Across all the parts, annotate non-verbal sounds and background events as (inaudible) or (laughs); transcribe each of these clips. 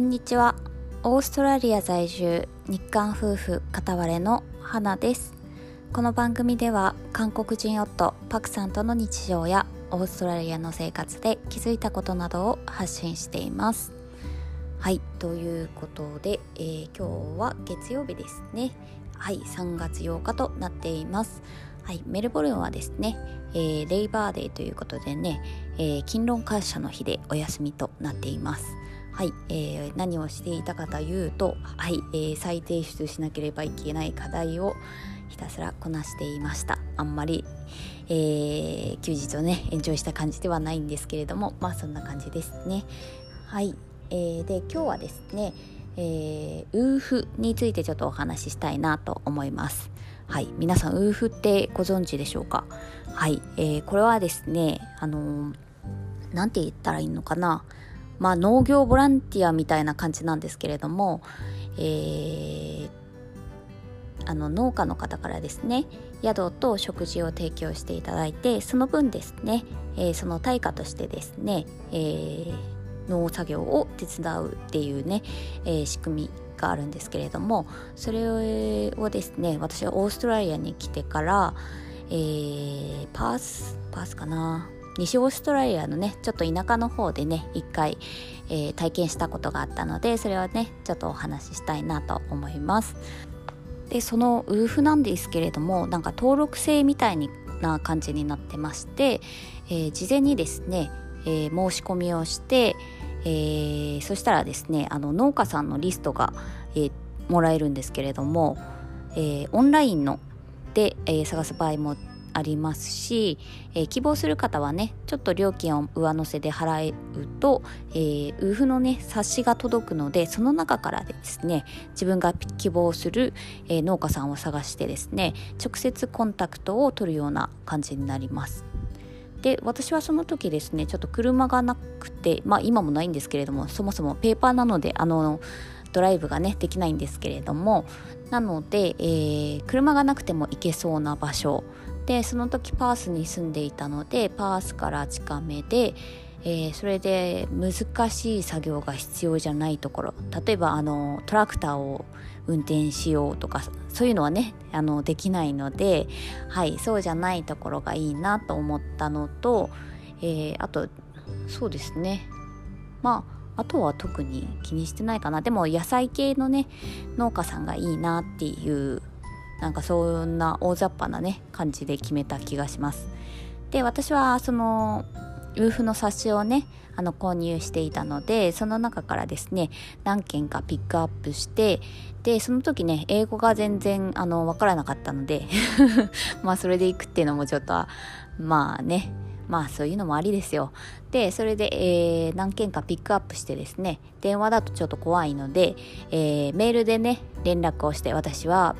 こんにちは。オーストラリア在住日韓夫婦片割れの花です。この番組では韓国人夫パクさんとの日常やオーストラリアの生活で気づいたことなどを発信しています。はいということで、えー、今日は月曜日ですね。はい3月8日となっています。はい、メルボルンはですね、えー、レイバーデーということでね、えー、勤労感謝の日でお休みとなっています。はい、えー、何をしていたかというと、はい、えー、再提出しなければいけない課題をひたすらこなしていました。あんまり、えー、休日をね、延長した感じではないんですけれども、まあそんな感じですね。はい、えー、で今日はですね、えー、ウーフについてちょっとお話ししたいなと思います。はい、皆さんウーフってご存知でしょうか？はい、えー、これはですねあのー、て言ったらいいのかな？まあ農業ボランティアみたいな感じなんですけれども、えー、あの農家の方からですね宿と食事を提供していただいてその分ですね、えー、その対価としてですね、えー、農作業を手伝うっていうね、えー、仕組みがあるんですけれどもそれをですね私はオーストラリアに来てから、えー、パースパースかな西オーストラリアのねちょっと田舎の方でね一回、えー、体験したことがあったのでそれはねちょっとお話ししたいなと思います。でそのウーフなんですけれどもなんか登録制みたいな感じになってまして、えー、事前にですね、えー、申し込みをしてえー、そしたらですねあの農家さんのリストが、え、もらえるんですけれども、え、オンラインので、え、探す場合もありますし、えー、希望する方はねちょっと料金を上乗せで払うと、えー、ウーフのね冊子が届くのでその中からですね自分が希望する、えー、農家さんを探してですね直接コンタクトを取るような感じになります。で私はその時ですねちょっと車がなくてまあ今もないんですけれどもそもそもペーパーなのであのドライブがねできないんですけれどもなので、えー、車がなくても行けそうな場所でその時パースに住んでいたのでパースから近めで、えー、それで難しい作業が必要じゃないところ。例えばあのトラクターを運転しようとかそういうのはねあのできないので、はい、そうじゃないところがいいなと思ったのと、えー、あとそうですね。まああとは特に気にしてないかな。でも野菜系のね農家さんがいいなっていうなんかそんな大雑把なね感じで決めた気がします。で私はそのウーフの冊子をねあの購入していたのでその中からですね何件かピックアップしてでその時ね英語が全然あの分からなかったので (laughs) まあそれで行くっていうのもちょっとまあねまあそういうのもありですよ。で、それで、えー、何件かピックアップしてですね、電話だとちょっと怖いので、えー、メールでね、連絡をして、私は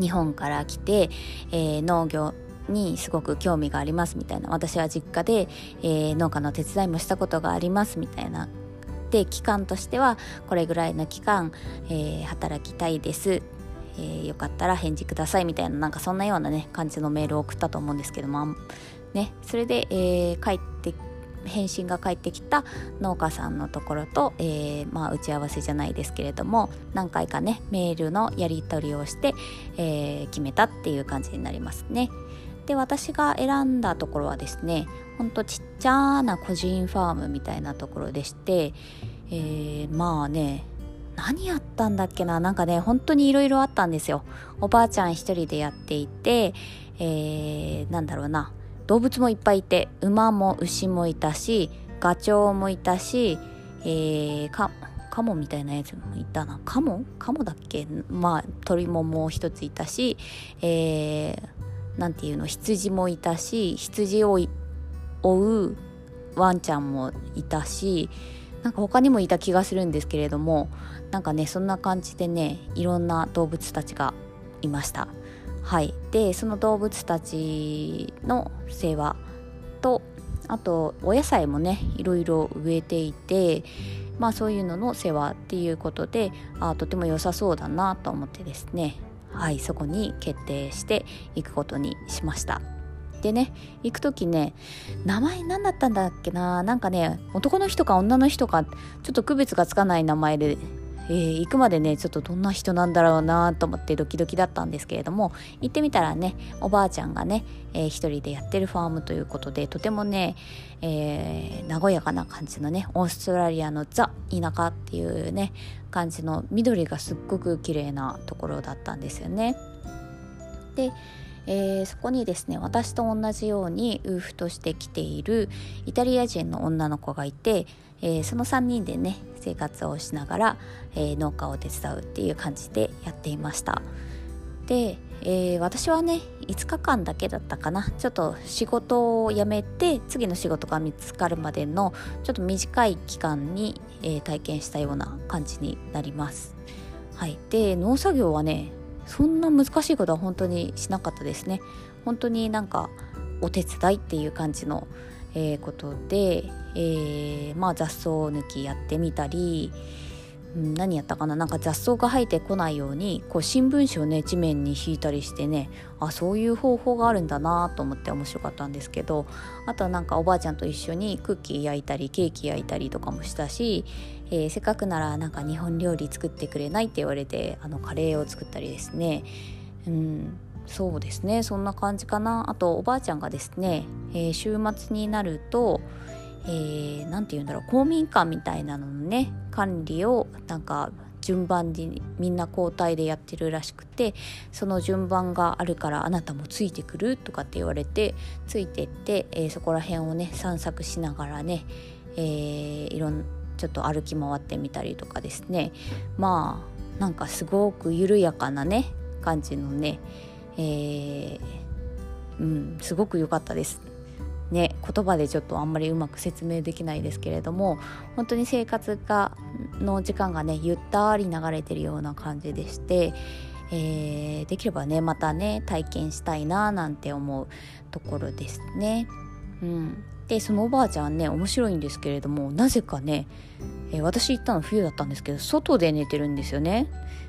日本から来て、えー、農業にすごく興味がありますみたいな。私は実家で、えー、農家の手伝いもしたことがありますみたいな。で期間としてはこれぐらいの期間、えー、働きたいです、えー、よかったら返事くださいみたいな。なんかそんなようなね感じのメールを送ったと思うんですけども。ねそれで、えー、帰って返信が返ってきた農家さんのところと、えー、まあ、打ち合わせじゃないですけれども何回かねメールのやり取りをして、えー、決めたっていう感じになりますね。で私が選んだところはですねほんとちっちゃな個人ファームみたいなところでして、えー、まあね何やったんだっけななんかね本当にいろいろあったんですよおばあちゃん一人でやっていて、えー、なんだろうな動物もいっぱいいて馬も牛もいたしガチョウもいたし、えー、かカモみたいなやつもいたな。カモ？カモだっけ？まあ鳥ももう一ついたし、えー、何て言うの？羊もいたし羊を追うワンちゃんもいたしなんか他にもいた気がするんですけれどもなんかねそんな感じでねいろんな動物たちがいました。はい。でその動物たちの世話とあとお野菜もねいろいろ植えていてまあそういうのの世話っていうことであとても良さそうだなと思ってですね。はい。そこに決定していくことにしました。でね行く時ね名前何だったんだっけな。なんかね男の人か女の人かちょっと区別がつかない名前でえー、行くまでねちょっとどんな人なんだろうなと思ってドキドキだったんですけれども行ってみたらねおばあちゃんがね、えー、一人でやってるファームということでとてもね、えー、和やかな感じのねオーストラリアのザ田舎っていうね感じの緑がすっごく綺麗なところだったんですよね。でえー、そこにですね私と同じようにウーフとして来ているイタリア人の女の子がいて、えー、その3人でね生活をしながら、えー、農家を手伝うっていう感じでやっていました。で、え私はね5日間だけだったかな。ちょっと仕事を辞めて次の仕事が見つかるまでのちょっと短い期間に、え体験したような感じになります。はい。で農作業はねそんな難しいことは本当にしなかったですね。本当になんかお手伝いっていう感じの、えー、ことで、えー、まあ雑草抜きやってみたり、うん、何やったかな？なんか雑草が生えてこないようにこう新聞紙をね地面に引いたりしてねあそういう方法があるんだなと思って面白かったんですけどあとはなんかおばあちゃんと一緒にクッキー焼いたりケーキ焼いたりとかもしたし、えー、せっかくならなんか日本料理作ってくれない？って言われてあのカレーを作ったりですね。うんそうですね。そんな感じかな。あとおばあちゃんがですね、えー、週末になると何、えー、て言うんだろう公民館みたいなののね管理をなんか順番にみんな交代でやってるらしくてその順番があるからあなたもついてくるとかって言われてついてって、えー、そこら辺をね散策しながらね、えー、いろんちょっと歩き回ってみたりとかですねまあなんかすごく緩やかなね感じのね、えー、うんすごく良かったです。ね、言葉でちょっとあんまりうまく説明できないですけれども本当に生活がの時間がねゆったり流れてるような感じでして、えー、できればねまたね体験したいななんて思うところですね。うん、でそのおばあちゃんね面白いんですけれどもなぜかね、えー、私行ったの冬だったんですけど外で寝てるんですよね。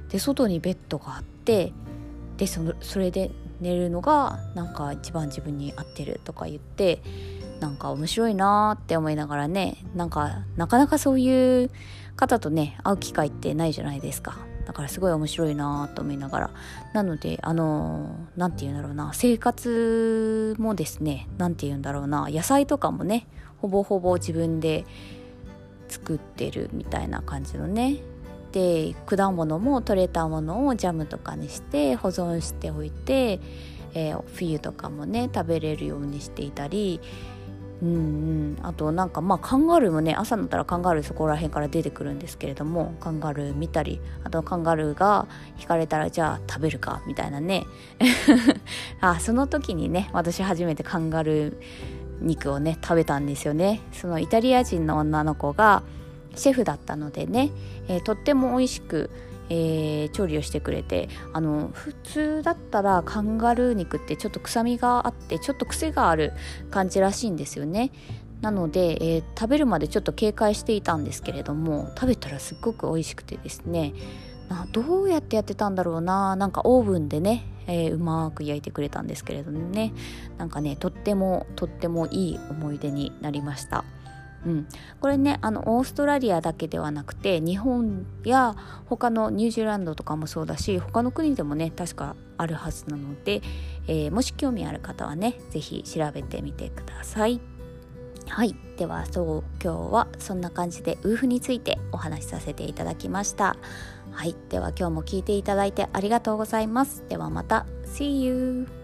で外にベッドがあってでそのそれで寝るのがなんか一番自分に合ってるとか言ってなんか面白いなって思いながらねなんかなかなかそういう方とね会う機会ってないじゃないですか。だからすごい面白いなと思いながら。なのであの何て言うんだろうな生活もですね何て言うんだろうな野菜とかもねほぼほぼ自分で作ってるみたいな感じのねで果物も取れたものをジャムとかにして保存しておいて、えー、冬とかもね食べれるようにしていたりうんうん。あとなんかまあカンガルーもね朝になったらカンガルーそこら辺から出てくるんですけれどもカンガルー見たりあとカンガルーが引かれたらじゃあ食べるかみたいなね。(laughs) あその時にね私初めてカンガルー肉をね食べたんですよね。そのイタリア人の女の子がシェフだったのでね、えー、とっても美味しく、えー、調理をしてくれてあの普通だったらカンガルー肉ってちょっと臭みがあってちょっと癖がある感じらしいんですよね。なので、えー、食べるまでちょっと警戒していたんですけれども食べたらすっごく美味しくてですねなどうやってやってたんだろうななんかオーブンでね、えー、うまく焼いてくれたんですけれどもねなんかねとってもとってもいい思い出になりました。うん、これねあのオーストラリアだけではなくて日本や他のニュージーランドとかもそうだし他の国でもね確かあるはずなので、えー、もし興味ある方はね是非調べてみてください。はい。ではそう今日はそんな感じでウーフについてお話しさせていただきました。はい。では今日も聞いていただいてありがとうございます。ではまた。See you!